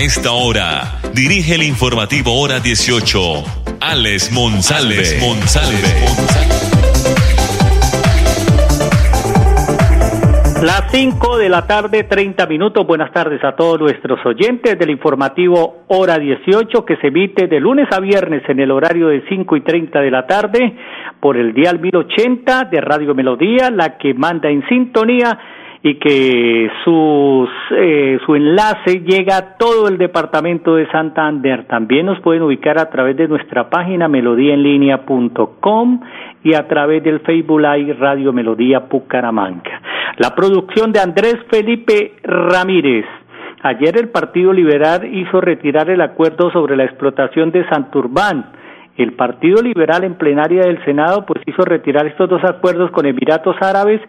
A esta hora, dirige el informativo Hora 18, Alex. Alex Las 5 de la tarde, 30 minutos. Buenas tardes a todos nuestros oyentes del informativo Hora 18 que se emite de lunes a viernes en el horario de 5 y 30 de la tarde por el dial 1080 de Radio Melodía, la que manda en sintonía y que sus, eh, su enlace llega a todo el departamento de Santander. También nos pueden ubicar a través de nuestra página melodíaenlínea.com y a través del Facebook Live Radio Melodía Pucaramanga. La producción de Andrés Felipe Ramírez. Ayer el Partido Liberal hizo retirar el acuerdo sobre la explotación de Santurbán. El Partido Liberal en plenaria del Senado pues hizo retirar estos dos acuerdos con Emiratos Árabes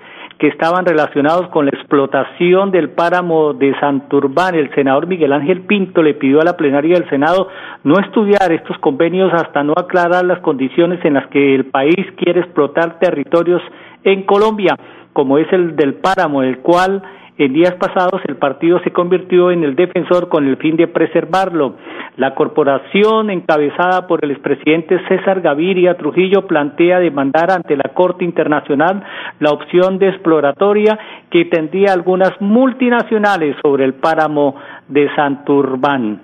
que estaban relacionados con la explotación del páramo de Santurbán. El senador Miguel Ángel Pinto le pidió a la plenaria del Senado no estudiar estos convenios hasta no aclarar las condiciones en las que el país quiere explotar territorios en Colombia, como es el del páramo, el cual en días pasados el partido se convirtió en el defensor con el fin de preservarlo. La corporación encabezada por el expresidente César Gaviria Trujillo plantea demandar ante la Corte Internacional la opción de exploratoria que tendría algunas multinacionales sobre el páramo de Santurbán.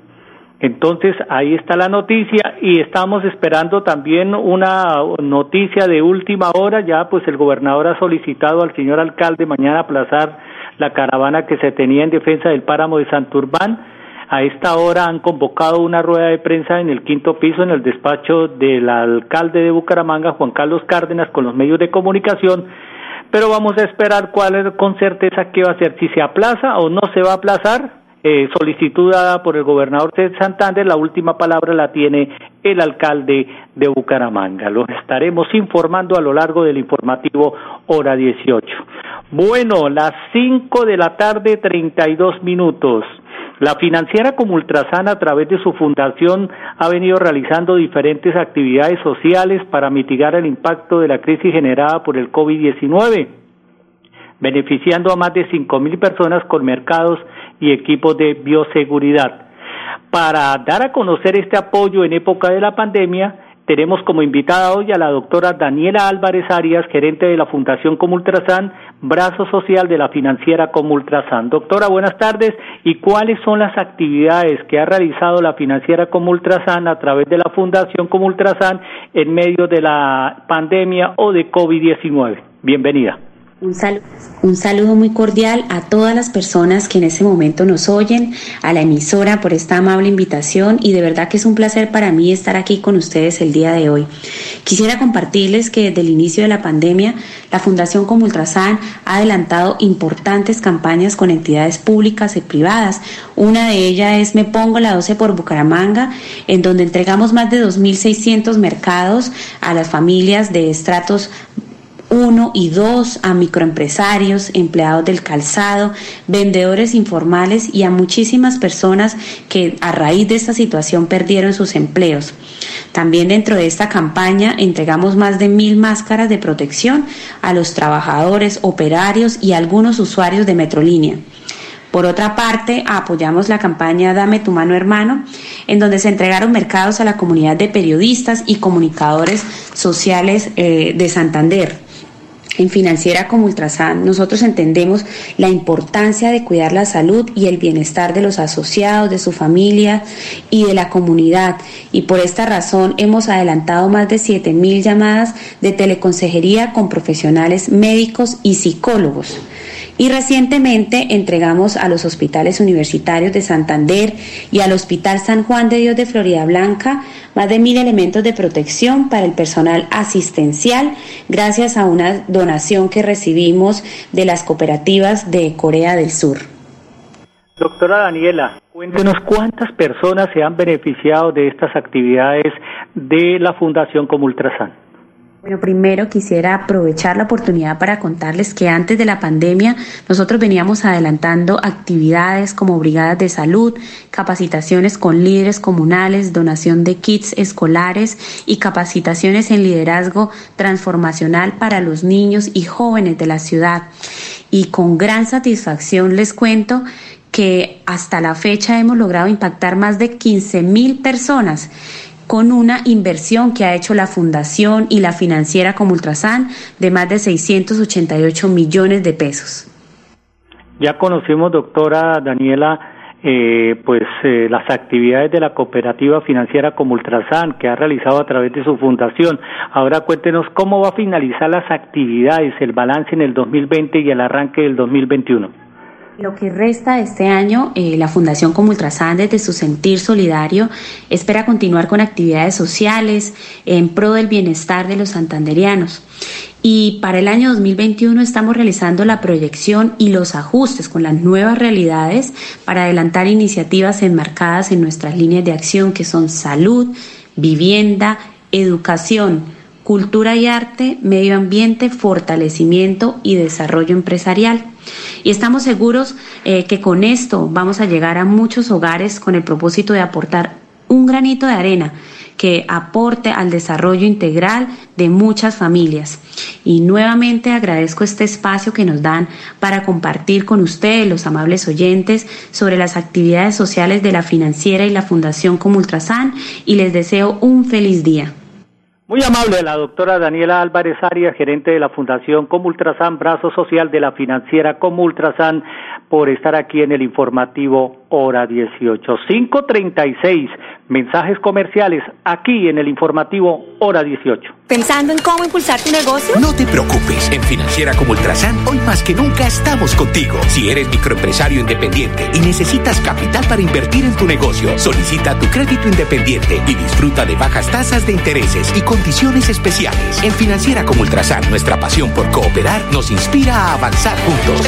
Entonces ahí está la noticia y estamos esperando también una noticia de última hora. Ya pues el gobernador ha solicitado al señor alcalde mañana aplazar la caravana que se tenía en defensa del páramo de Santurbán. A esta hora han convocado una rueda de prensa en el quinto piso en el despacho del alcalde de Bucaramanga, Juan Carlos Cárdenas, con los medios de comunicación, pero vamos a esperar cuál es con certeza qué va a ser, si se aplaza o no se va a aplazar. Eh, solicitud dada por el gobernador de Santander, la última palabra la tiene el alcalde de Bucaramanga. Los estaremos informando a lo largo del informativo hora 18. Bueno, las 5 de la tarde, 32 minutos. La financiera como Ultrasan a través de su fundación ha venido realizando diferentes actividades sociales para mitigar el impacto de la crisis generada por el COVID-19, beneficiando a más de 5.000 personas con mercados y equipos de bioseguridad. Para dar a conocer este apoyo en época de la pandemia, tenemos como invitada hoy a la doctora Daniela Álvarez Arias, gerente de la Fundación Comultrasan, brazo social de la financiera Comultrasan. Doctora, buenas tardes. ¿Y cuáles son las actividades que ha realizado la financiera Comultrasan a través de la Fundación Comultrasan en medio de la pandemia o de COVID-19? Bienvenida. Un saludo, muy cordial a todas las personas que en ese momento nos oyen, a la emisora por esta amable invitación y de verdad que es un placer para mí estar aquí con ustedes el día de hoy. Quisiera compartirles que desde el inicio de la pandemia la Fundación Comultrasan ha adelantado importantes campañas con entidades públicas y privadas. Una de ellas es Me Pongo la 12 por Bucaramanga, en donde entregamos más de 2.600 mercados a las familias de estratos uno y dos a microempresarios, empleados del calzado, vendedores informales y a muchísimas personas que a raíz de esta situación perdieron sus empleos. También dentro de esta campaña entregamos más de mil máscaras de protección a los trabajadores, operarios y algunos usuarios de Metrolínea. Por otra parte, apoyamos la campaña Dame tu mano hermano, en donde se entregaron mercados a la comunidad de periodistas y comunicadores sociales eh, de Santander. En Financiera como Ultrasan, nosotros entendemos la importancia de cuidar la salud y el bienestar de los asociados, de su familia y de la comunidad. Y por esta razón hemos adelantado más de 7.000 llamadas de teleconsejería con profesionales médicos y psicólogos. Y recientemente entregamos a los hospitales universitarios de Santander y al Hospital San Juan de Dios de Florida Blanca más de mil elementos de protección para el personal asistencial gracias a una donación que recibimos de las cooperativas de Corea del Sur. Doctora Daniela, cuéntenos cuántas personas se han beneficiado de estas actividades de la Fundación Comultrasan. Bueno, primero quisiera aprovechar la oportunidad para contarles que antes de la pandemia nosotros veníamos adelantando actividades como brigadas de salud, capacitaciones con líderes comunales, donación de kits escolares y capacitaciones en liderazgo transformacional para los niños y jóvenes de la ciudad. Y con gran satisfacción les cuento que hasta la fecha hemos logrado impactar más de 15 mil personas con una inversión que ha hecho la Fundación y la financiera como Ultrasan de más de 688 millones de pesos. Ya conocimos, doctora Daniela, eh, pues eh, las actividades de la cooperativa financiera como Ultrasan que ha realizado a través de su fundación. Ahora cuéntenos cómo va a finalizar las actividades, el balance en el 2020 y el arranque del 2021. Lo que resta de este año, eh, la Fundación Como Ultrasan, desde su sentir solidario, espera continuar con actividades sociales en pro del bienestar de los santanderianos. Y para el año 2021 estamos realizando la proyección y los ajustes con las nuevas realidades para adelantar iniciativas enmarcadas en nuestras líneas de acción que son salud, vivienda, educación, cultura y arte, medio ambiente, fortalecimiento y desarrollo empresarial. Y estamos seguros eh, que con esto vamos a llegar a muchos hogares con el propósito de aportar un granito de arena que aporte al desarrollo integral de muchas familias. Y nuevamente agradezco este espacio que nos dan para compartir con ustedes, los amables oyentes, sobre las actividades sociales de la financiera y la Fundación Comultrasan y les deseo un feliz día. Muy amable la doctora Daniela Álvarez Arias, gerente de la Fundación Comultrasan, brazo social de la financiera Comultrasan, por estar aquí en el informativo Hora 18. 536, mensajes comerciales aquí en el informativo Hora 18. ¿Pensando en cómo impulsar tu negocio? No te preocupes, en Financiera como Ultrasan, hoy más que nunca estamos contigo. Si eres microempresario independiente y necesitas capital para invertir en tu negocio, solicita tu crédito independiente y disfruta de bajas tasas de intereses y condiciones especiales. En Financiera como Ultrasan, nuestra pasión por cooperar nos inspira a avanzar juntos.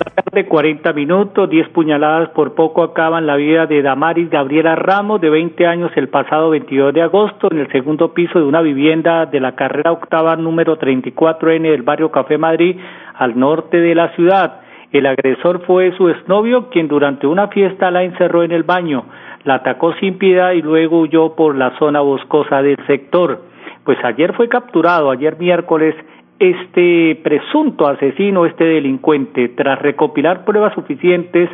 tarde, 40 minutos, 10 puñaladas por poco acaban la vida de Damaris Gabriela Ramos, de 20 años, el pasado 22 de agosto, en el segundo piso de una vivienda de la carrera octava número 34N del barrio Café Madrid, al norte de la ciudad. El agresor fue su exnovio, quien durante una fiesta la encerró en el baño, la atacó sin piedad y luego huyó por la zona boscosa del sector. Pues ayer fue capturado, ayer miércoles, este presunto asesino, este delincuente, tras recopilar pruebas suficientes,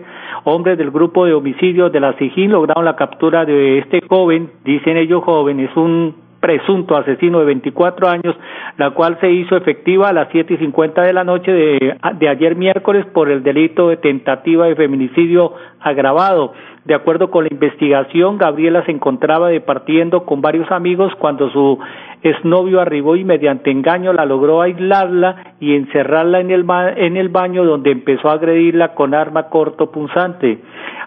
hombres del grupo de homicidios de la SIGIN lograron la captura de este joven, dicen ellos joven, es un presunto asesino de 24 años, la cual se hizo efectiva a las siete y cincuenta de la noche de, de ayer miércoles por el delito de tentativa de feminicidio agravado. De acuerdo con la investigación, Gabriela se encontraba departiendo con varios amigos cuando su exnovio arribó y mediante engaño la logró aislarla y encerrarla en el, en el baño donde empezó a agredirla con arma corto punzante.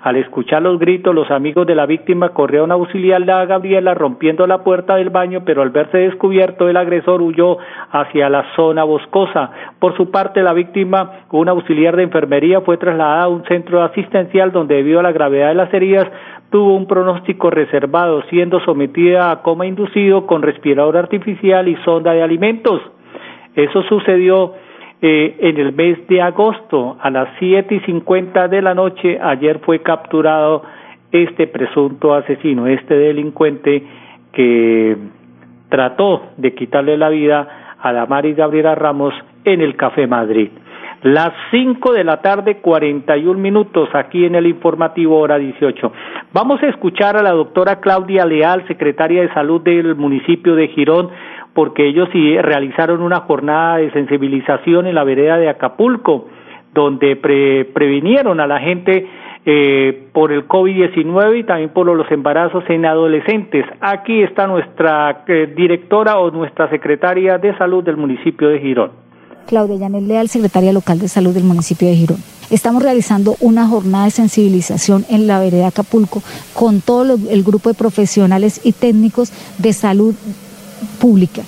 Al escuchar los gritos, los amigos de la víctima corrieron a auxiliarla a Gabriela rompiendo la puerta del baño, pero al verse descubierto el agresor huyó hacia la zona boscosa. Por su parte, la víctima, un auxiliar de enfermería, fue trasladada a un centro asistencial donde debido a la gravedad de las heridas tuvo un pronóstico reservado, siendo sometida a coma inducido con respirador artificial y sonda de alimentos. Eso sucedió eh, en el mes de agosto a las siete y cincuenta de la noche. Ayer fue capturado este presunto asesino, este delincuente que trató de quitarle la vida a Damaris Gabriela Ramos en el Café Madrid. Las 5 de la tarde, 41 minutos, aquí en el informativo hora 18. Vamos a escuchar a la doctora Claudia Leal, secretaria de Salud del municipio de Girón, porque ellos sí realizaron una jornada de sensibilización en la vereda de Acapulco, donde previnieron a la gente eh, por el COVID-19 y también por los embarazos en adolescentes. Aquí está nuestra eh, directora o nuestra secretaria de salud del municipio de Girón. Claudia Yanel Leal, secretaria local de salud del municipio de Girón. Estamos realizando una jornada de sensibilización en la vereda Acapulco con todo el grupo de profesionales y técnicos de salud pública.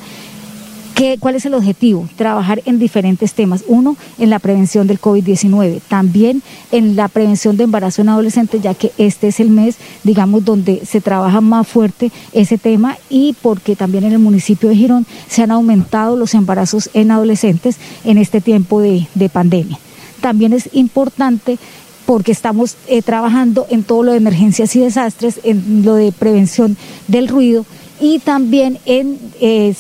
¿Cuál es el objetivo? Trabajar en diferentes temas. Uno, en la prevención del COVID-19, también en la prevención de embarazo en adolescentes, ya que este es el mes, digamos, donde se trabaja más fuerte ese tema y porque también en el municipio de Girón se han aumentado los embarazos en adolescentes en este tiempo de, pandemia. También es importante porque estamos eh, trabajando en todo lo de emergencias y desastres, en lo de prevención del ruido y también en, eh,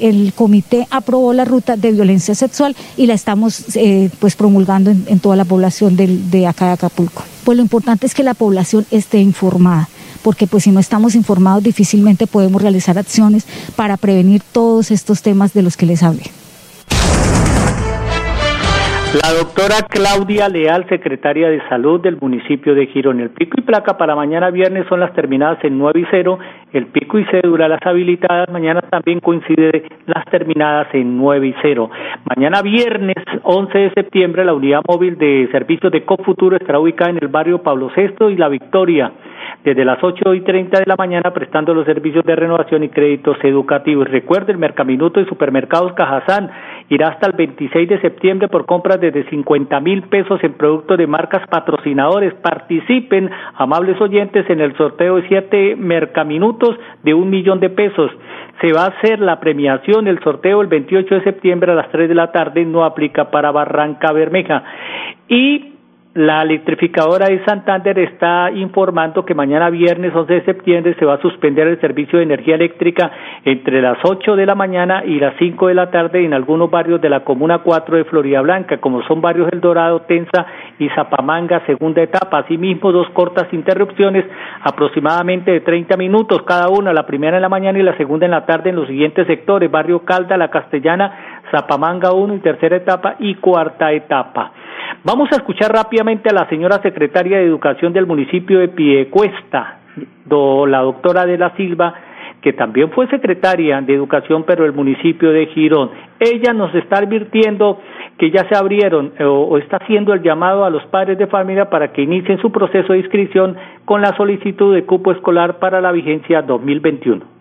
el comité aprobó la ruta de violencia sexual y la estamos eh, pues promulgando en, toda la población de acá de Acapulco. Pues lo importante es que la población esté informada porque pues si no estamos informados difícilmente podemos realizar acciones para prevenir todos estos temas de los que les hablé. La doctora Claudia Leal, secretaria de Salud del municipio de Girón. El pico y placa para mañana viernes son las terminadas en 9 y 0. El pico y cédula, las habilitadas, mañana también coincide las terminadas en 9 y 0. Mañana viernes 11 de septiembre, la unidad móvil de servicios de Cofuturo estará ubicada en el barrio Pablo VI y La Victoria desde las 8 y 30 de la mañana prestando los servicios de renovación y créditos educativos. Recuerde, el Mercaminuto de Supermercados Cajazán irá hasta el 26 de septiembre por compras desde 50 mil pesos en productos de marcas patrocinadores. Participen, amables oyentes, en el sorteo de siete Mercaminutos de un millón de pesos. Se va a hacer la premiación, el sorteo el 28 de septiembre a las 3 de la tarde, no aplica para Barranca Bermeja. Y La electrificadora de Santander está informando que mañana viernes 11 de septiembre se va a suspender el servicio de energía eléctrica entre las 8 de la mañana y las 5 de la tarde en algunos barrios de la Comuna 4 de Florida Blanca, como son barrios El Dorado, Tensa y Zapamanga, segunda etapa. Asimismo, dos cortas interrupciones aproximadamente de 30 minutos cada una, la primera en la mañana y la segunda en la tarde en los siguientes sectores, barrio Calda, La Castellana, Zapamanga 1 y tercera etapa y cuarta etapa. Vamos a escuchar rápidamente a la señora secretaria de Educación del municipio de Piedecuesta, la doctora de la Silva, que también fue secretaria de Educación, pero del municipio de Girón. Ella nos está advirtiendo que ya se abrieron o, o, está haciendo el llamado a los padres de familia para que inicien su proceso de inscripción con la solicitud de cupo escolar para la vigencia 2021.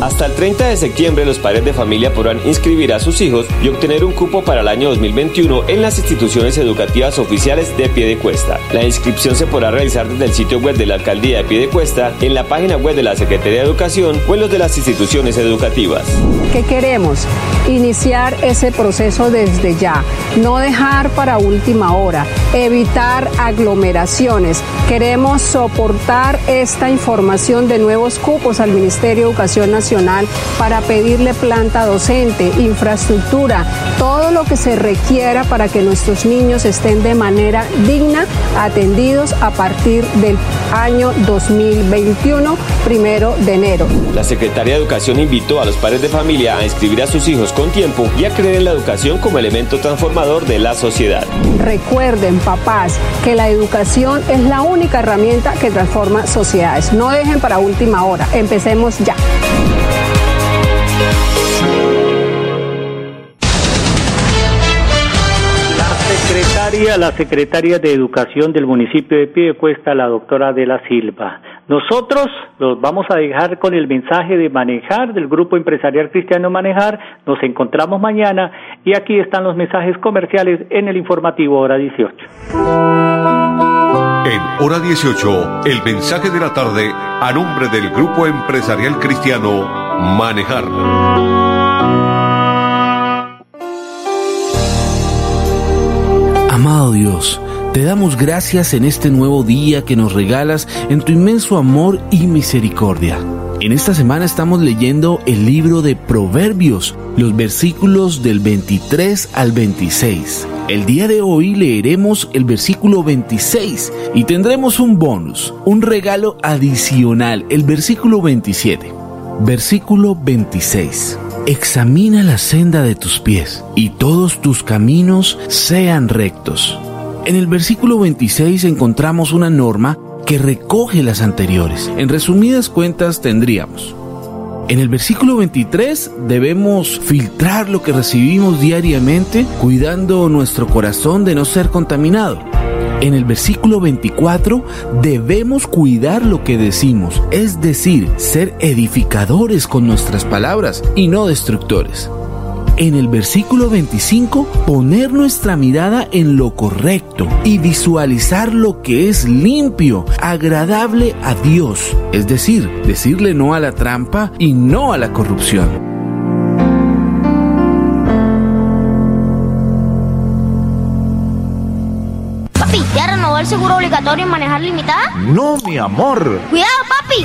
Hasta el 30 de septiembre los padres de familia podrán inscribir a sus hijos y obtener un cupo para el año 2021 en las instituciones educativas oficiales de Piedecuesta. La inscripción se podrá realizar desde el sitio web de la Alcaldía de Piedecuesta, en la página web de la Secretaría de Educación o en los de las instituciones educativas. ¿Qué queremos? Iniciar ese proceso desde ya, no dejar para última hora, evitar aglomeraciones. Queremos soportar esta información de nuevos cupos al Ministerio de Educación Nacional para pedirle planta docente, infraestructura, todo lo que se requiera para que nuestros niños estén de manera digna atendidos a partir del año 2021, primero de enero. La Secretaría de Educación invitó a los padres de familia a inscribir a sus hijos con tiempo y a creer en la educación como elemento transformador de la sociedad. Recuerden, papás, que la educación es la única herramienta que transforma sociedades. No dejen para última hora. Empecemos ya. Secretaria, la secretaria de Educación del municipio de Piedecuesta, la doctora de la Silva. Nosotros los vamos a dejar con el mensaje de Manejar del Grupo Empresarial Cristiano Manejar. Nos encontramos mañana y aquí están los mensajes comerciales en el informativo Hora 18. En Hora 18, el mensaje de la tarde a nombre del Grupo Empresarial Cristiano Manejar. Te damos gracias en este nuevo día que nos regalas en tu inmenso amor y misericordia. En esta semana estamos leyendo el libro de Proverbios, los versículos del 23 al 26. El día de hoy leeremos el versículo 26 y tendremos un bonus, un regalo adicional, el versículo 27. Versículo 26 examina la senda de tus pies y todos tus caminos sean rectos. En el versículo 26 encontramos una norma que recoge las anteriores. En resumidas cuentas tendríamos. En el versículo 23 debemos filtrar lo que recibimos diariamente cuidando nuestro corazón de no ser contaminado. En el versículo 24 debemos cuidar lo que decimos, es decir, ser edificadores con nuestras palabras y no destructores. En el versículo 25, poner nuestra mirada en lo correcto y visualizar lo que es limpio, agradable a Dios, es decir, decirle no a la trampa y no a la corrupción. el seguro obligatorio y manejar limitada? No, mi amor. Cuidado, papi.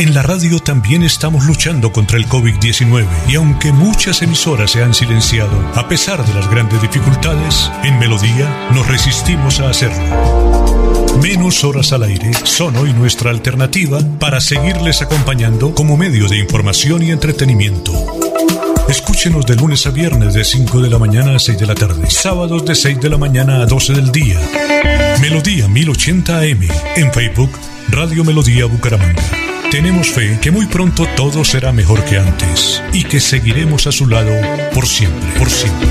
En la radio también estamos luchando contra el COVID-19 y aunque muchas emisoras se han silenciado, a pesar de las grandes dificultades, en Melodía nos resistimos a hacerlo. Menos horas al aire son hoy nuestra alternativa para seguirles acompañando como medio de información y entretenimiento. Escúchenos de lunes a viernes de 5 de la mañana a 6 de la tarde, sábados de 6 de la mañana a 12 del día. Melodía 1080 AM en Facebook, Radio Melodía Bucaramanga. Tenemos fe que muy pronto todo será mejor que antes y que seguiremos a su lado por siempre, por siempre.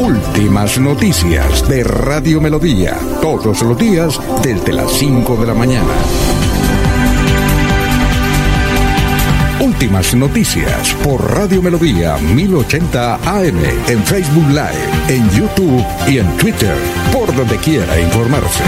Últimas noticias de Radio Melodía, todos los días desde las 5 de la mañana. Últimas noticias por Radio Melodía 1080 AM en Facebook Live, en YouTube y en Twitter, por donde quiera informarse.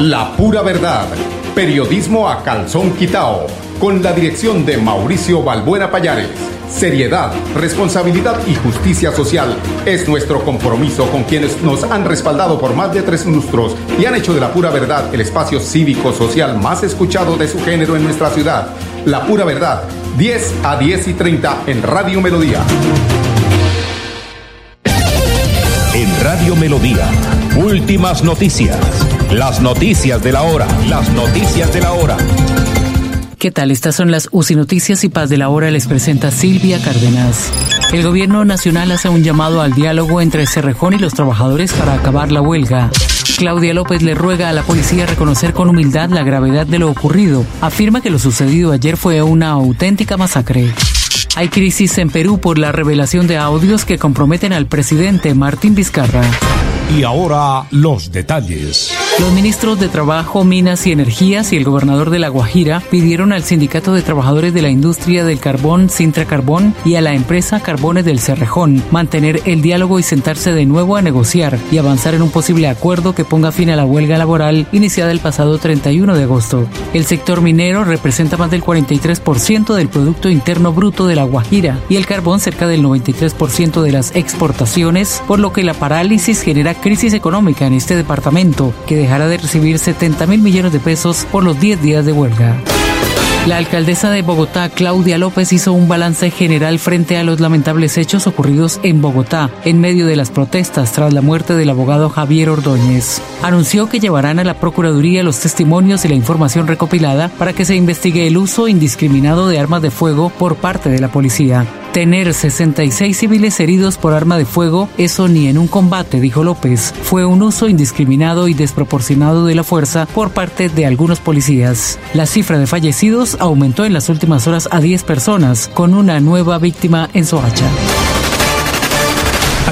La pura verdad. Periodismo a calzón quitao. Con la dirección de Mauricio Balbuena Payares. Seriedad, responsabilidad y justicia social es nuestro compromiso con quienes nos han respaldado por más de tres lustros y han hecho de la pura verdad el espacio cívico-social más escuchado de su género en nuestra ciudad. La pura verdad, 10 a 10 y 30 en Radio Melodía. En Radio Melodía, últimas noticias. Las noticias de la hora, las noticias de la hora. ¿Qué tal? Estas son las UCI Noticias y Paz de la Hora. Les presenta Silvia Cárdenas. El gobierno nacional hace un llamado al diálogo entre Cerrejón y los trabajadores para acabar la huelga. Claudia López le ruega a la policía reconocer con humildad la gravedad de lo ocurrido. Afirma que lo sucedido ayer fue una auténtica masacre. Hay crisis en Perú por la revelación de audios que comprometen al presidente Martín Vizcarra. Y ahora los detalles. Los ministros de Trabajo, Minas y Energías y el gobernador de La Guajira pidieron al Sindicato de Trabajadores de la Industria del Carbón, Sintra Carbón, y a la empresa Carbones del Cerrejón mantener el diálogo y sentarse de nuevo a negociar y avanzar en un posible acuerdo que ponga fin a la huelga laboral iniciada el pasado 31 de agosto. El sector minero representa más del 43% del Producto Interno Bruto de La Guajira y el carbón cerca del 93% de las exportaciones, por lo que la parálisis genera crisis económica en este departamento que dejará de recibir 70 mil millones de pesos por los 10 días de huelga. La alcaldesa de Bogotá, Claudia López, hizo un balance general frente a los lamentables hechos ocurridos en Bogotá en medio de las protestas tras la muerte del abogado Javier Ordóñez. Anunció que llevarán a la Procuraduría los testimonios y la información recopilada para que se investigue el uso indiscriminado de armas de fuego por parte de la policía. Tener 66 civiles heridos por arma de fuego, eso ni en un combate, dijo López. Fue un uso indiscriminado y desproporcionado de la fuerza por parte de algunos policías. La cifra de fallecidos aumentó en las últimas horas a 10 personas, con una nueva víctima en Soacha.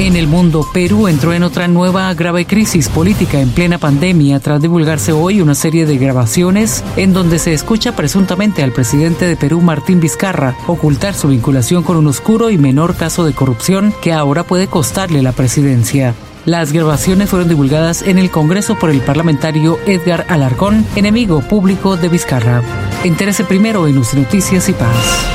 En el mundo, Perú entró en otra nueva grave crisis política en plena pandemia tras divulgarse hoy una serie de grabaciones en donde se escucha presuntamente al presidente de Perú, Martín Vizcarra, ocultar su vinculación con un oscuro y menor caso de corrupción que ahora puede costarle la presidencia. Las grabaciones fueron divulgadas en el Congreso por el parlamentario Edgar Alarcón, enemigo público de Vizcarra. Entérese primero en Noticias y Paz.